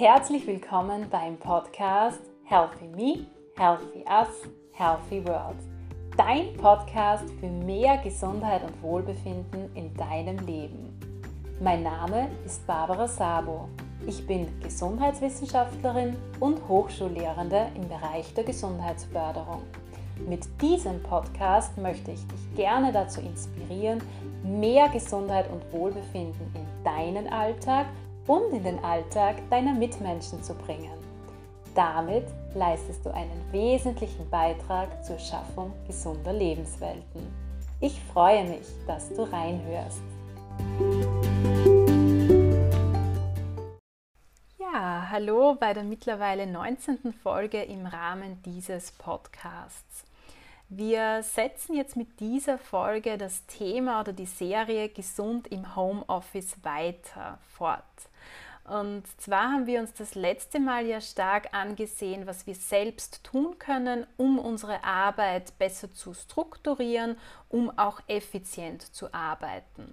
Herzlich willkommen beim Podcast Healthy Me, Healthy Us, Healthy World. Dein Podcast für mehr Gesundheit und Wohlbefinden in deinem Leben. Mein Name ist Barbara Sabo. Ich bin Gesundheitswissenschaftlerin und Hochschullehrende im Bereich der Gesundheitsförderung. Mit diesem Podcast möchte ich dich gerne dazu inspirieren, mehr Gesundheit und Wohlbefinden in deinen Alltag und in den Alltag deiner Mitmenschen zu bringen. Damit leistest du einen wesentlichen Beitrag zur Schaffung gesunder Lebenswelten. Ich freue mich, dass du reinhörst. Ja, hallo bei der mittlerweile 19. Folge im Rahmen dieses Podcasts. Wir setzen jetzt mit dieser Folge das Thema oder die Serie Gesund im Homeoffice weiter fort. Und zwar haben wir uns das letzte Mal ja stark angesehen, was wir selbst tun können, um unsere Arbeit besser zu strukturieren, um auch effizient zu arbeiten.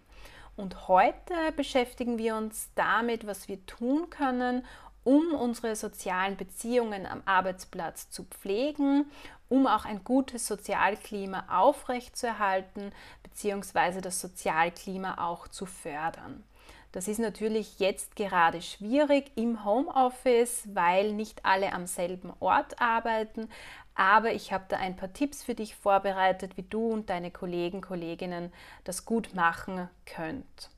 Und heute beschäftigen wir uns damit, was wir tun können, um unsere sozialen Beziehungen am Arbeitsplatz zu pflegen, um auch ein gutes Sozialklima aufrechtzuerhalten bzw. das Sozialklima auch zu fördern. Das ist natürlich jetzt gerade schwierig im Homeoffice, weil nicht alle am selben Ort arbeiten. Aber ich habe da ein paar Tipps für dich vorbereitet, wie du und deine Kollegen, Kolleginnen das gut machen könnt.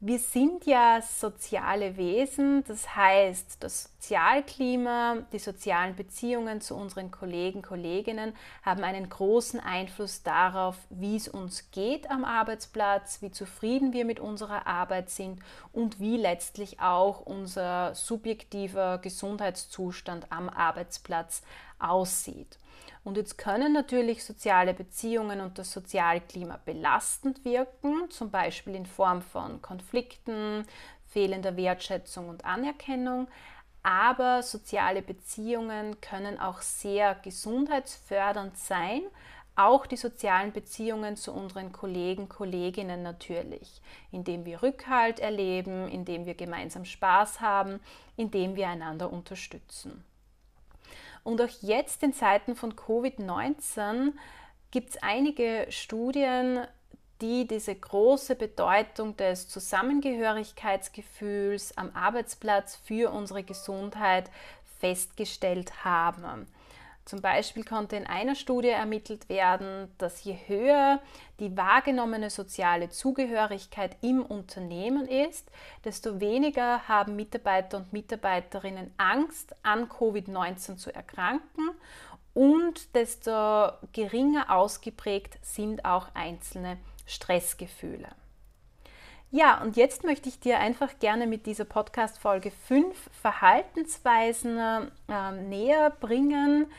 Wir sind ja soziale Wesen, das heißt, das Sozialklima, die sozialen Beziehungen zu unseren Kollegen, Kolleginnen haben einen großen Einfluss darauf, wie es uns geht am Arbeitsplatz, wie zufrieden wir mit unserer Arbeit sind und wie letztlich auch unser subjektiver Gesundheitszustand am Arbeitsplatz aussieht. Und jetzt können natürlich soziale Beziehungen und das Sozialklima belastend wirken, zum Beispiel in Form von Konflikten, fehlender Wertschätzung und Anerkennung. Aber soziale Beziehungen können auch sehr gesundheitsfördernd sein, auch die sozialen Beziehungen zu unseren Kollegen, Kolleginnen natürlich, indem wir Rückhalt erleben, indem wir gemeinsam Spaß haben, indem wir einander unterstützen. Und auch jetzt in Zeiten von Covid-19 gibt es einige Studien, die diese große Bedeutung des Zusammengehörigkeitsgefühls am Arbeitsplatz für unsere Gesundheit festgestellt haben. Zum Beispiel konnte in einer Studie ermittelt werden, dass je höher die wahrgenommene soziale Zugehörigkeit im Unternehmen ist, desto weniger haben Mitarbeiter und Mitarbeiterinnen Angst, an Covid-19 zu erkranken und desto geringer ausgeprägt sind auch einzelne Stressgefühle. Ja, und jetzt möchte ich dir einfach gerne mit dieser Podcast-Folge fünf Verhaltensweisen äh, näher bringen,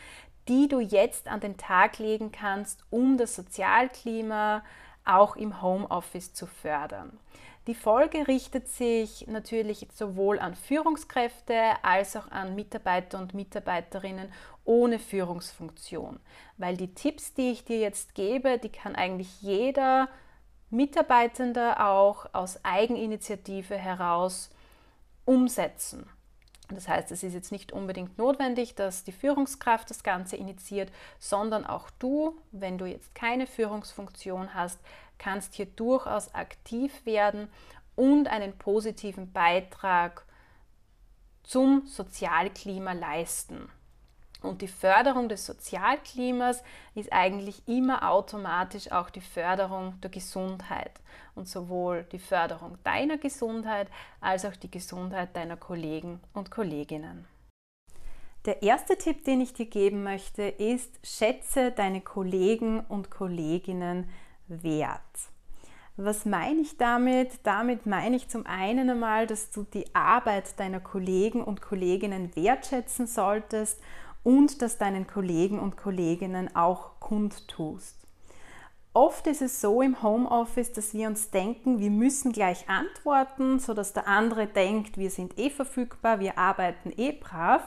die du jetzt an den Tag legen kannst, um das Sozialklima auch im Homeoffice zu fördern. Die Folge richtet sich natürlich sowohl an Führungskräfte als auch an Mitarbeiter und Mitarbeiterinnen ohne Führungsfunktion, weil die Tipps, die ich dir jetzt gebe, die kann eigentlich jeder Mitarbeitender auch aus Eigeninitiative heraus umsetzen. Das heißt, es ist jetzt nicht unbedingt notwendig, dass die Führungskraft das Ganze initiiert, sondern auch du, wenn du jetzt keine Führungsfunktion hast, kannst hier durchaus aktiv werden und einen positiven Beitrag zum Sozialklima leisten. Und die Förderung des Sozialklimas ist eigentlich immer automatisch auch die Förderung der Gesundheit. Und sowohl die Förderung deiner Gesundheit als auch die Gesundheit deiner Kollegen und Kolleginnen. Der erste Tipp, den ich dir geben möchte, ist, schätze deine Kollegen und Kolleginnen wert. Was meine ich damit? Damit meine ich zum einen einmal, dass du die Arbeit deiner Kollegen und Kolleginnen wertschätzen solltest und das deinen Kollegen und Kolleginnen auch kundtust. Oft ist es so im Homeoffice, dass wir uns denken, wir müssen gleich antworten, sodass der andere denkt, wir sind eh verfügbar, wir arbeiten eh brav.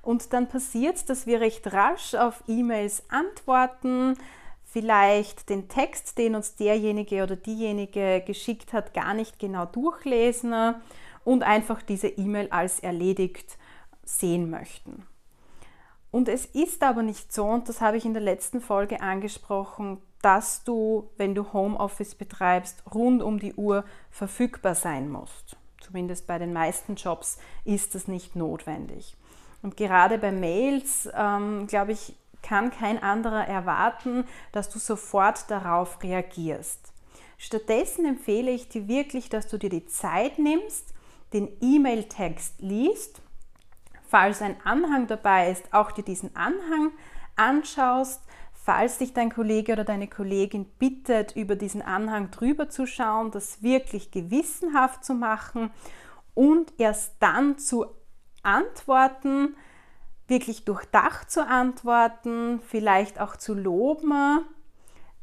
Und dann passiert es, dass wir recht rasch auf E-Mails antworten, vielleicht den Text, den uns derjenige oder diejenige geschickt hat, gar nicht genau durchlesen und einfach diese E-Mail als erledigt sehen möchten. Und es ist aber nicht so, und das habe ich in der letzten Folge angesprochen, dass du, wenn du Homeoffice betreibst, rund um die Uhr verfügbar sein musst. Zumindest bei den meisten Jobs ist das nicht notwendig. Und gerade bei Mails, ähm, glaube ich, kann kein anderer erwarten, dass du sofort darauf reagierst. Stattdessen empfehle ich dir wirklich, dass du dir die Zeit nimmst, den E-Mail-Text liest, falls ein Anhang dabei ist, auch dir diesen Anhang anschaust, falls dich dein Kollege oder deine Kollegin bittet, über diesen Anhang drüber zu schauen, das wirklich gewissenhaft zu machen und erst dann zu antworten, wirklich durchdacht zu antworten, vielleicht auch zu loben,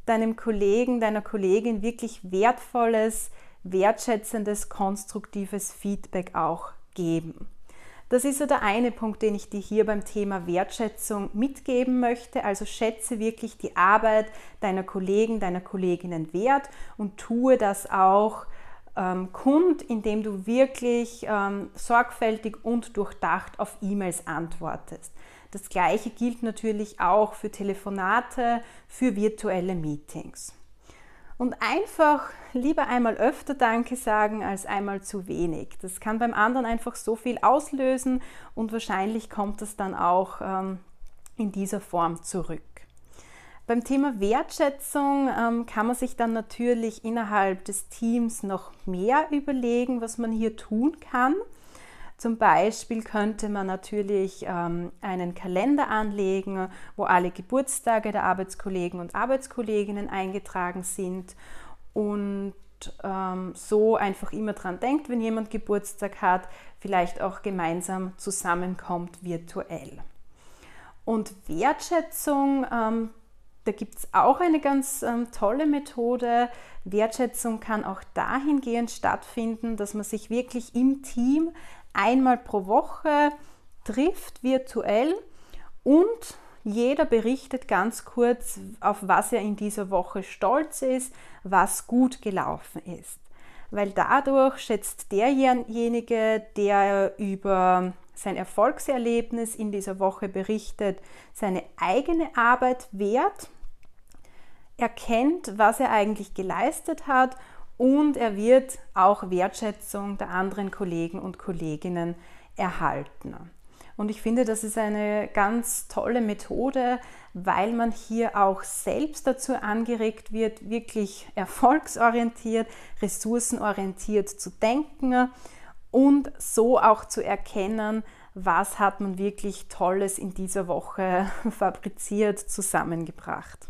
deinem Kollegen, deiner Kollegin wirklich wertvolles, wertschätzendes, konstruktives Feedback auch geben. Das ist so der eine Punkt, den ich dir hier beim Thema Wertschätzung mitgeben möchte. Also schätze wirklich die Arbeit deiner Kollegen, deiner Kolleginnen wert und tue das auch ähm, kund, indem du wirklich ähm, sorgfältig und durchdacht auf E-Mails antwortest. Das gleiche gilt natürlich auch für Telefonate, für virtuelle Meetings. Und einfach lieber einmal öfter Danke sagen als einmal zu wenig. Das kann beim anderen einfach so viel auslösen und wahrscheinlich kommt es dann auch ähm, in dieser Form zurück. Beim Thema Wertschätzung ähm, kann man sich dann natürlich innerhalb des Teams noch mehr überlegen, was man hier tun kann. Zum Beispiel könnte man natürlich ähm, einen Kalender anlegen, wo alle Geburtstage der Arbeitskollegen und Arbeitskolleginnen eingetragen sind und ähm, so einfach immer dran denkt, wenn jemand Geburtstag hat, vielleicht auch gemeinsam zusammenkommt virtuell. Und Wertschätzung ähm, da gibt es auch eine ganz ähm, tolle Methode. Wertschätzung kann auch dahingehend stattfinden, dass man sich wirklich im Team einmal pro Woche trifft, virtuell und jeder berichtet ganz kurz, auf was er in dieser Woche stolz ist, was gut gelaufen ist. Weil dadurch schätzt derjenige, der über sein Erfolgserlebnis in dieser Woche berichtet, seine eigene Arbeit wert erkennt, was er eigentlich geleistet hat und er wird auch Wertschätzung der anderen Kollegen und Kolleginnen erhalten. Und ich finde, das ist eine ganz tolle Methode, weil man hier auch selbst dazu angeregt wird, wirklich erfolgsorientiert, ressourcenorientiert zu denken und so auch zu erkennen, was hat man wirklich Tolles in dieser Woche fabriziert, zusammengebracht.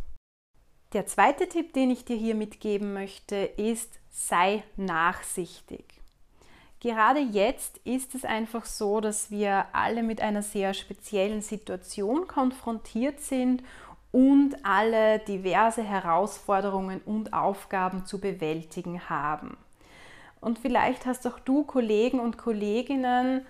Der zweite Tipp, den ich dir hier mitgeben möchte, ist, sei nachsichtig. Gerade jetzt ist es einfach so, dass wir alle mit einer sehr speziellen Situation konfrontiert sind und alle diverse Herausforderungen und Aufgaben zu bewältigen haben. Und vielleicht hast auch du Kollegen und Kolleginnen,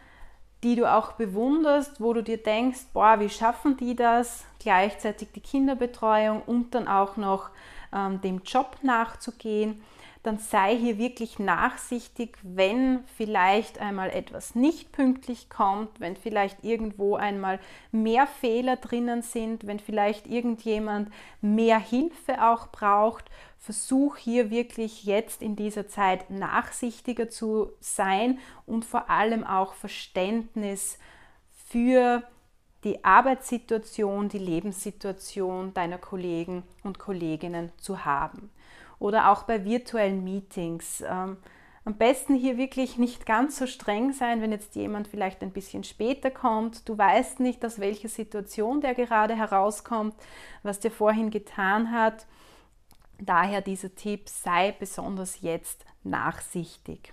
die du auch bewunderst, wo du dir denkst, boah, wie schaffen die das, gleichzeitig die Kinderbetreuung und dann auch noch ähm, dem Job nachzugehen dann sei hier wirklich nachsichtig, wenn vielleicht einmal etwas nicht pünktlich kommt, wenn vielleicht irgendwo einmal mehr Fehler drinnen sind, wenn vielleicht irgendjemand mehr Hilfe auch braucht. Versuch hier wirklich jetzt in dieser Zeit nachsichtiger zu sein und vor allem auch Verständnis für die Arbeitssituation, die Lebenssituation deiner Kollegen und Kolleginnen zu haben oder auch bei virtuellen Meetings. Ähm, am besten hier wirklich nicht ganz so streng sein, wenn jetzt jemand vielleicht ein bisschen später kommt. Du weißt nicht, aus welcher Situation der gerade herauskommt, was der vorhin getan hat. Daher dieser Tipp, sei besonders jetzt nachsichtig.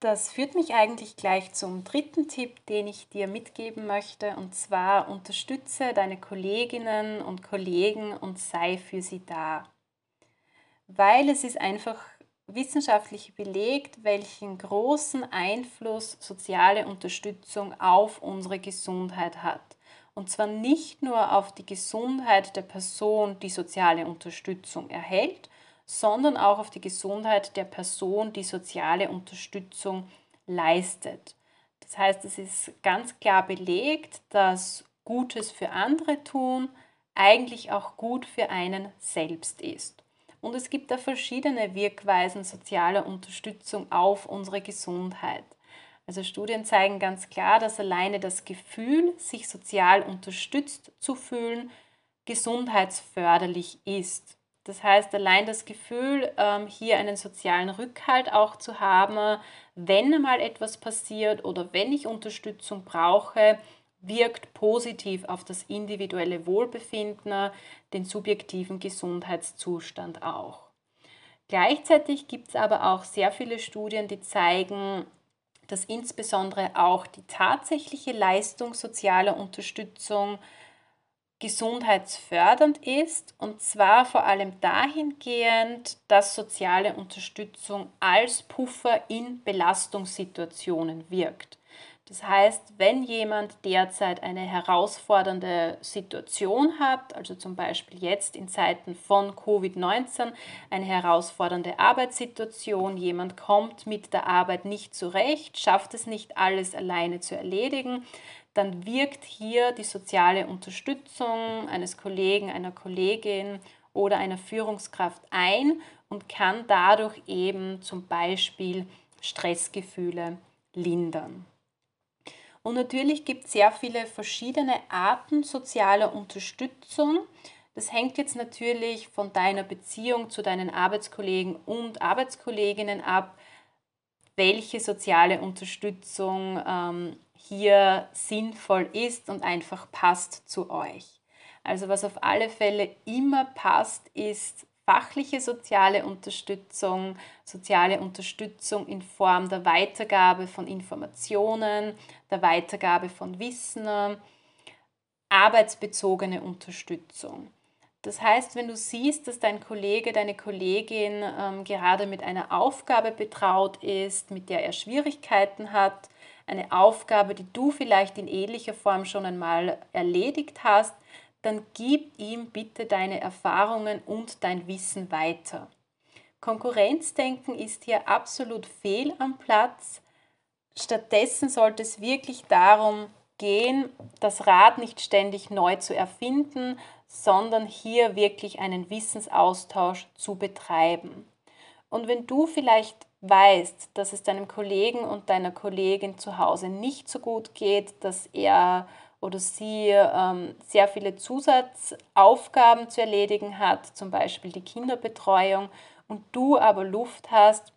Das führt mich eigentlich gleich zum dritten Tipp, den ich dir mitgeben möchte, und zwar unterstütze deine Kolleginnen und Kollegen und sei für sie da weil es ist einfach wissenschaftlich belegt, welchen großen Einfluss soziale Unterstützung auf unsere Gesundheit hat. Und zwar nicht nur auf die Gesundheit der Person, die soziale Unterstützung erhält, sondern auch auf die Gesundheit der Person, die soziale Unterstützung leistet. Das heißt, es ist ganz klar belegt, dass Gutes für andere tun eigentlich auch gut für einen selbst ist. Und es gibt da verschiedene Wirkweisen sozialer Unterstützung auf unsere Gesundheit. Also Studien zeigen ganz klar, dass alleine das Gefühl, sich sozial unterstützt zu fühlen, gesundheitsförderlich ist. Das heißt, allein das Gefühl, ähm, hier einen sozialen Rückhalt auch zu haben, wenn mal etwas passiert oder wenn ich Unterstützung brauche, wirkt positiv auf das individuelle Wohlbefinden, den subjektiven Gesundheitszustand auch. Gleichzeitig gibt es aber auch sehr viele Studien, die zeigen, dass insbesondere auch die tatsächliche Leistung sozialer Unterstützung gesundheitsfördernd ist und zwar vor allem dahingehend, dass soziale Unterstützung als Puffer in Belastungssituationen wirkt. Das heißt, wenn jemand derzeit eine herausfordernde Situation hat, also zum Beispiel jetzt in Zeiten von Covid-19 eine herausfordernde Arbeitssituation, jemand kommt mit der Arbeit nicht zurecht, schafft es nicht alles alleine zu erledigen, dann wirkt hier die soziale Unterstützung eines Kollegen, einer Kollegin oder einer Führungskraft ein und kann dadurch eben zum Beispiel Stressgefühle lindern. Und natürlich gibt es sehr viele verschiedene Arten sozialer Unterstützung. Das hängt jetzt natürlich von deiner Beziehung zu deinen Arbeitskollegen und Arbeitskolleginnen ab, welche soziale Unterstützung ähm, hier sinnvoll ist und einfach passt zu euch. Also was auf alle Fälle immer passt, ist fachliche soziale Unterstützung, soziale Unterstützung in Form der Weitergabe von Informationen, der Weitergabe von Wissen, arbeitsbezogene Unterstützung. Das heißt, wenn du siehst, dass dein Kollege, deine Kollegin ähm, gerade mit einer Aufgabe betraut ist, mit der er Schwierigkeiten hat, eine Aufgabe, die du vielleicht in ähnlicher Form schon einmal erledigt hast, dann gib ihm bitte deine Erfahrungen und dein Wissen weiter. Konkurrenzdenken ist hier absolut fehl am Platz. Stattdessen sollte es wirklich darum gehen, das Rad nicht ständig neu zu erfinden, sondern hier wirklich einen Wissensaustausch zu betreiben. Und wenn du vielleicht weißt, dass es deinem Kollegen und deiner Kollegin zu Hause nicht so gut geht, dass er oder sie ähm, sehr viele Zusatzaufgaben zu erledigen hat, zum Beispiel die Kinderbetreuung, und du aber Luft hast,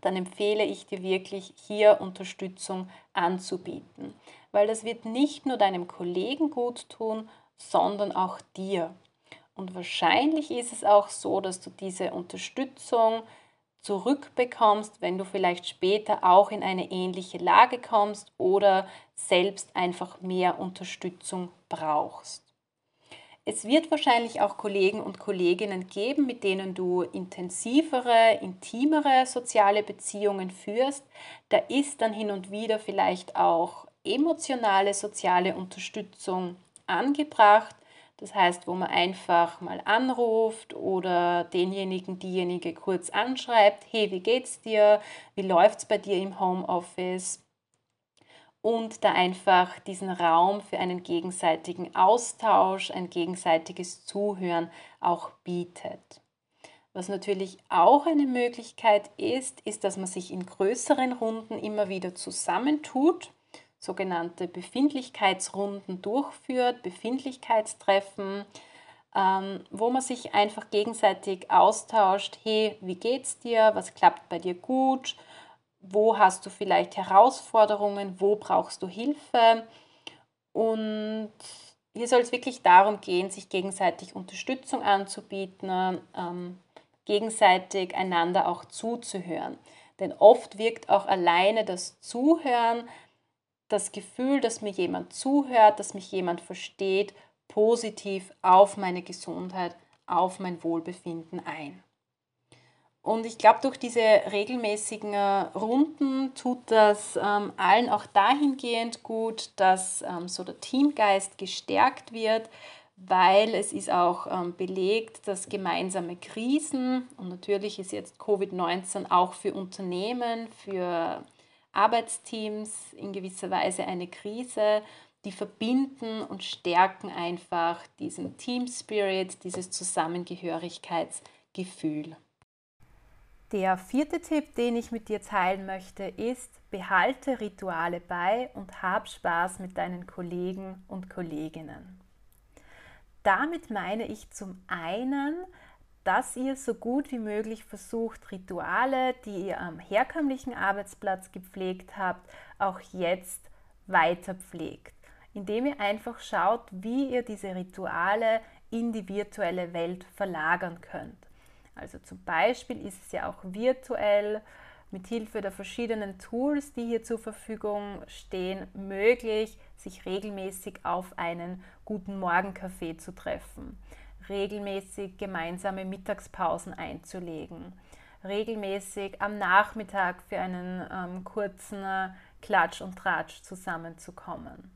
dann empfehle ich dir wirklich, hier Unterstützung anzubieten. Weil das wird nicht nur deinem Kollegen gut tun, sondern auch dir. Und wahrscheinlich ist es auch so, dass du diese Unterstützung zurückbekommst, wenn du vielleicht später auch in eine ähnliche Lage kommst oder selbst einfach mehr Unterstützung brauchst. Es wird wahrscheinlich auch Kollegen und Kolleginnen geben, mit denen du intensivere, intimere soziale Beziehungen führst. Da ist dann hin und wieder vielleicht auch emotionale soziale Unterstützung angebracht. Das heißt, wo man einfach mal anruft oder denjenigen, diejenige kurz anschreibt, hey, wie geht's dir? Wie läuft's bei dir im Homeoffice? Und da einfach diesen Raum für einen gegenseitigen Austausch, ein gegenseitiges Zuhören auch bietet. Was natürlich auch eine Möglichkeit ist, ist, dass man sich in größeren Runden immer wieder zusammentut sogenannte Befindlichkeitsrunden durchführt, Befindlichkeitstreffen, ähm, wo man sich einfach gegenseitig austauscht, hey, wie geht's dir, was klappt bei dir gut, wo hast du vielleicht Herausforderungen, wo brauchst du Hilfe? Und hier soll es wirklich darum gehen, sich gegenseitig Unterstützung anzubieten, ähm, gegenseitig einander auch zuzuhören. Denn oft wirkt auch alleine das Zuhören das Gefühl, dass mir jemand zuhört, dass mich jemand versteht, positiv auf meine Gesundheit, auf mein Wohlbefinden ein. Und ich glaube, durch diese regelmäßigen äh, Runden tut das ähm, allen auch dahingehend gut, dass ähm, so der Teamgeist gestärkt wird, weil es ist auch ähm, belegt, dass gemeinsame Krisen, und natürlich ist jetzt Covid-19 auch für Unternehmen, für Arbeitsteams in gewisser Weise eine Krise, die verbinden und stärken einfach diesen Team Spirit, dieses Zusammengehörigkeitsgefühl. Der vierte Tipp, den ich mit dir teilen möchte, ist, behalte Rituale bei und hab Spaß mit deinen Kollegen und Kolleginnen. Damit meine ich zum einen, dass ihr so gut wie möglich versucht, Rituale, die ihr am herkömmlichen Arbeitsplatz gepflegt habt, auch jetzt weiter pflegt, indem ihr einfach schaut, wie ihr diese Rituale in die virtuelle Welt verlagern könnt. Also zum Beispiel ist es ja auch virtuell mit Hilfe der verschiedenen Tools, die hier zur Verfügung stehen, möglich, sich regelmäßig auf einen guten Morgenkaffee zu treffen, regelmäßig gemeinsame Mittagspausen einzulegen, regelmäßig am Nachmittag für einen ähm, kurzen äh, Klatsch und Tratsch zusammenzukommen.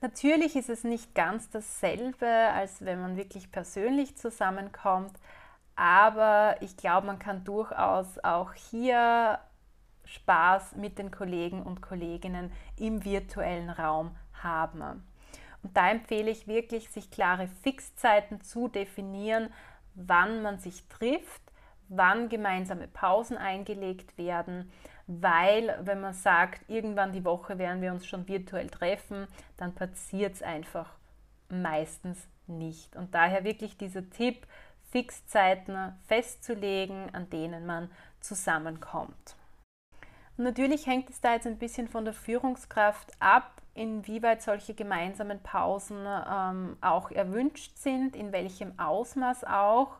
Natürlich ist es nicht ganz dasselbe, als wenn man wirklich persönlich zusammenkommt, aber ich glaube, man kann durchaus auch hier Spaß mit den Kollegen und Kolleginnen im virtuellen Raum haben. Und da empfehle ich wirklich, sich klare Fixzeiten zu definieren, wann man sich trifft, wann gemeinsame Pausen eingelegt werden, weil wenn man sagt, irgendwann die Woche werden wir uns schon virtuell treffen, dann passiert es einfach meistens nicht. Und daher wirklich dieser Tipp, Fixzeiten festzulegen, an denen man zusammenkommt. Und natürlich hängt es da jetzt ein bisschen von der Führungskraft ab, inwieweit solche gemeinsamen Pausen ähm, auch erwünscht sind, in welchem Ausmaß auch.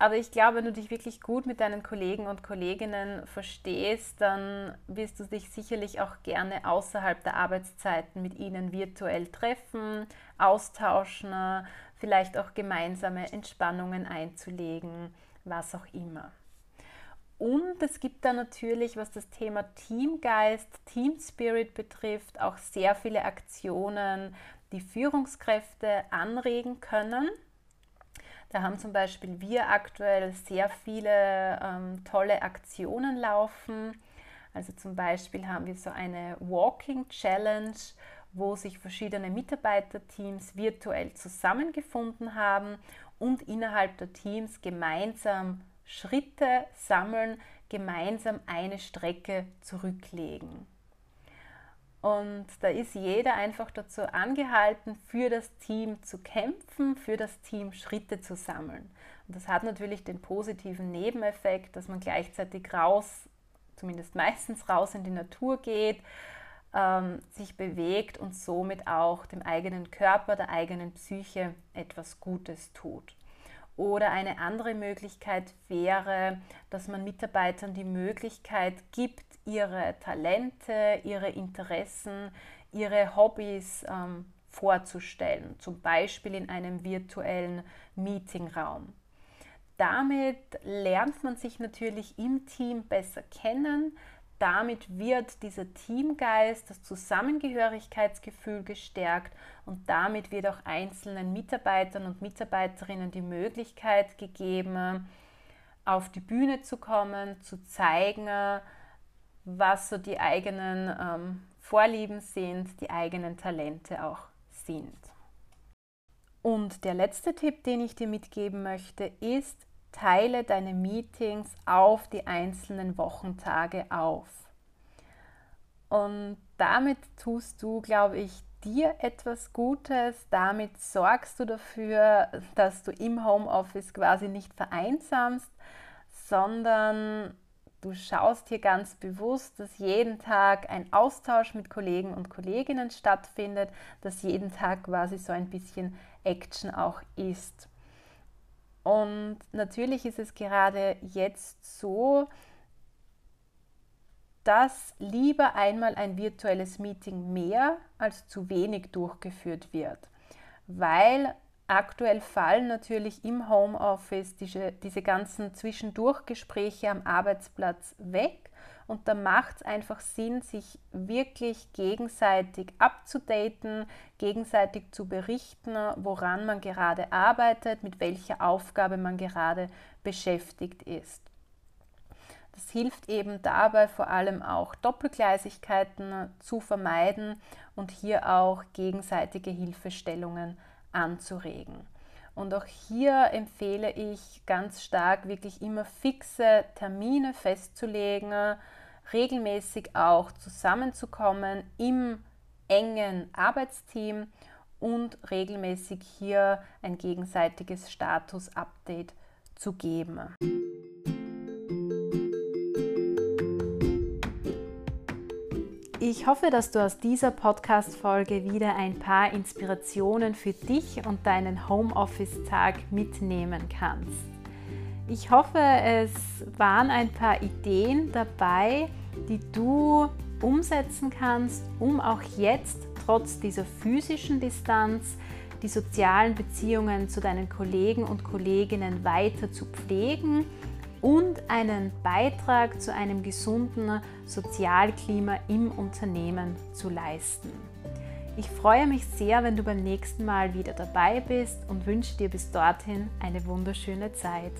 Aber ich glaube, wenn du dich wirklich gut mit deinen Kollegen und Kolleginnen verstehst, dann wirst du dich sicherlich auch gerne außerhalb der Arbeitszeiten mit ihnen virtuell treffen, austauschen, vielleicht auch gemeinsame Entspannungen einzulegen, was auch immer. Und es gibt da natürlich, was das Thema Teamgeist, Team Spirit betrifft, auch sehr viele Aktionen, die Führungskräfte anregen können. Da haben zum Beispiel wir aktuell sehr viele ähm, tolle Aktionen laufen. Also zum Beispiel haben wir so eine Walking Challenge, wo sich verschiedene Mitarbeiterteams virtuell zusammengefunden haben und innerhalb der Teams gemeinsam Schritte sammeln, gemeinsam eine Strecke zurücklegen. Und da ist jeder einfach dazu angehalten, für das Team zu kämpfen, für das Team Schritte zu sammeln. Und das hat natürlich den positiven Nebeneffekt, dass man gleichzeitig raus, zumindest meistens raus in die Natur geht, ähm, sich bewegt und somit auch dem eigenen Körper, der eigenen Psyche etwas Gutes tut. Oder eine andere Möglichkeit wäre, dass man Mitarbeitern die Möglichkeit gibt, ihre Talente, ihre Interessen, ihre Hobbys ähm, vorzustellen, zum Beispiel in einem virtuellen Meetingraum. Damit lernt man sich natürlich im Team besser kennen, damit wird dieser Teamgeist, das Zusammengehörigkeitsgefühl gestärkt und damit wird auch einzelnen Mitarbeitern und Mitarbeiterinnen die Möglichkeit gegeben, auf die Bühne zu kommen, zu zeigen, was so die eigenen ähm, Vorlieben sind, die eigenen Talente auch sind. Und der letzte Tipp, den ich dir mitgeben möchte, ist, teile deine Meetings auf die einzelnen Wochentage auf. Und damit tust du, glaube ich, dir etwas Gutes. Damit sorgst du dafür, dass du im Homeoffice quasi nicht vereinsamst, sondern du schaust hier ganz bewusst, dass jeden Tag ein Austausch mit Kollegen und Kolleginnen stattfindet, dass jeden Tag quasi so ein bisschen Action auch ist. Und natürlich ist es gerade jetzt so, dass lieber einmal ein virtuelles Meeting mehr als zu wenig durchgeführt wird, weil aktuell fallen natürlich im Homeoffice diese, diese ganzen Zwischendurchgespräche am Arbeitsplatz weg Und da macht es einfach Sinn, sich wirklich gegenseitig abzudaten, gegenseitig zu berichten, woran man gerade arbeitet, mit welcher Aufgabe man gerade beschäftigt ist. Das hilft eben dabei vor allem auch Doppelgleisigkeiten zu vermeiden und hier auch gegenseitige Hilfestellungen anzuregen. Und auch hier empfehle ich ganz stark, wirklich immer fixe Termine festzulegen, regelmäßig auch zusammenzukommen im engen Arbeitsteam und regelmäßig hier ein gegenseitiges Status-Update zu geben. Ich hoffe, dass du aus dieser Podcast-Folge wieder ein paar Inspirationen für dich und deinen Homeoffice-Tag mitnehmen kannst. Ich hoffe, es waren ein paar Ideen dabei, die du umsetzen kannst, um auch jetzt trotz dieser physischen Distanz die sozialen Beziehungen zu deinen Kollegen und Kolleginnen weiter zu pflegen und einen Beitrag zu einem gesunden Sozialklima im Unternehmen zu leisten. Ich freue mich sehr, wenn du beim nächsten Mal wieder dabei bist und wünsche dir bis dorthin eine wunderschöne Zeit.